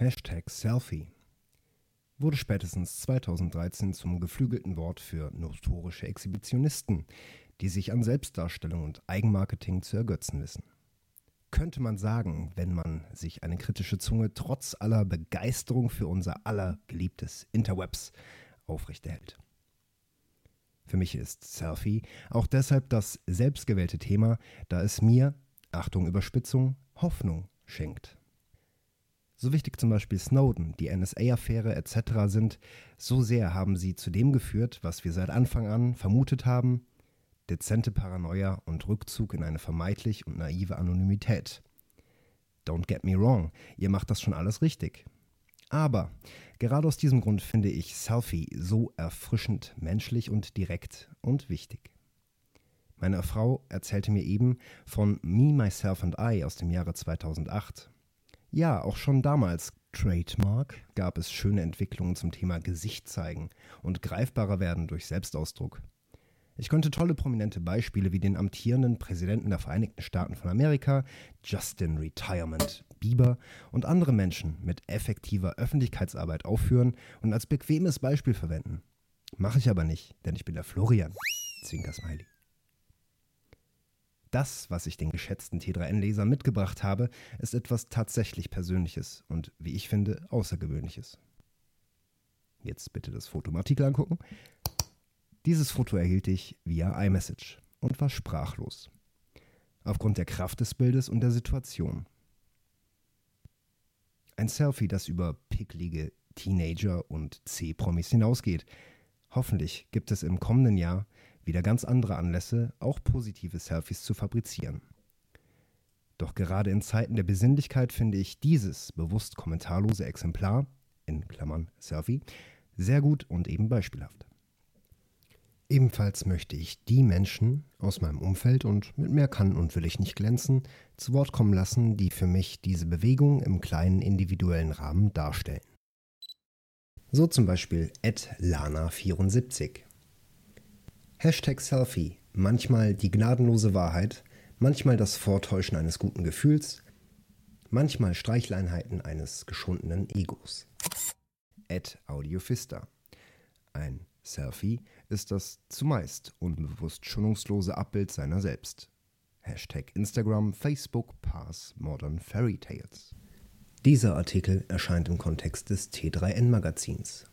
Hashtag Selfie wurde spätestens 2013 zum geflügelten Wort für notorische Exhibitionisten, die sich an Selbstdarstellung und Eigenmarketing zu ergötzen wissen. Könnte man sagen, wenn man sich eine kritische Zunge trotz aller Begeisterung für unser aller geliebtes Interwebs aufrechterhält. Für mich ist Selfie auch deshalb das selbstgewählte Thema, da es mir, Achtung Überspitzung, Hoffnung schenkt. So wichtig zum Beispiel Snowden, die NSA-Affäre etc. sind, so sehr haben sie zu dem geführt, was wir seit Anfang an vermutet haben, dezente Paranoia und Rückzug in eine vermeintlich und naive Anonymität. Don't get me wrong, ihr macht das schon alles richtig. Aber gerade aus diesem Grund finde ich Selfie so erfrischend menschlich und direkt und wichtig. Meine Frau erzählte mir eben von Me, Myself and I aus dem Jahre 2008. Ja, auch schon damals, Trademark, gab es schöne Entwicklungen zum Thema Gesicht zeigen und greifbarer werden durch Selbstausdruck. Ich konnte tolle prominente Beispiele wie den amtierenden Präsidenten der Vereinigten Staaten von Amerika, Justin Retirement Bieber und andere Menschen mit effektiver Öffentlichkeitsarbeit aufführen und als bequemes Beispiel verwenden. Mache ich aber nicht, denn ich bin der Florian. Zwinker Smiley. Das, was ich den geschätzten T3N-Lesern mitgebracht habe, ist etwas tatsächlich Persönliches und, wie ich finde, Außergewöhnliches. Jetzt bitte das Foto im Artikel angucken. Dieses Foto erhielt ich via iMessage und war sprachlos. Aufgrund der Kraft des Bildes und der Situation. Ein Selfie, das über picklige Teenager und C-Promis hinausgeht. Hoffentlich gibt es im kommenden Jahr wieder ganz andere Anlässe, auch positive Selfies zu fabrizieren. Doch gerade in Zeiten der Besinnlichkeit finde ich dieses bewusst kommentarlose Exemplar, in Klammern Selfie, sehr gut und eben beispielhaft. Ebenfalls möchte ich die Menschen aus meinem Umfeld und mit mehr kann und will ich nicht glänzen, zu Wort kommen lassen, die für mich diese Bewegung im kleinen individuellen Rahmen darstellen. So zum Beispiel Ed Lana74. Hashtag Selfie, manchmal die gnadenlose Wahrheit, manchmal das Vortäuschen eines guten Gefühls, manchmal Streichleinheiten eines geschundenen Egos. Ed Audiofista. Ein Selfie ist das zumeist unbewusst schonungslose Abbild seiner selbst. Hashtag Instagram, Facebook, Pass, Modern Fairy Tales. Dieser Artikel erscheint im Kontext des T3N Magazins.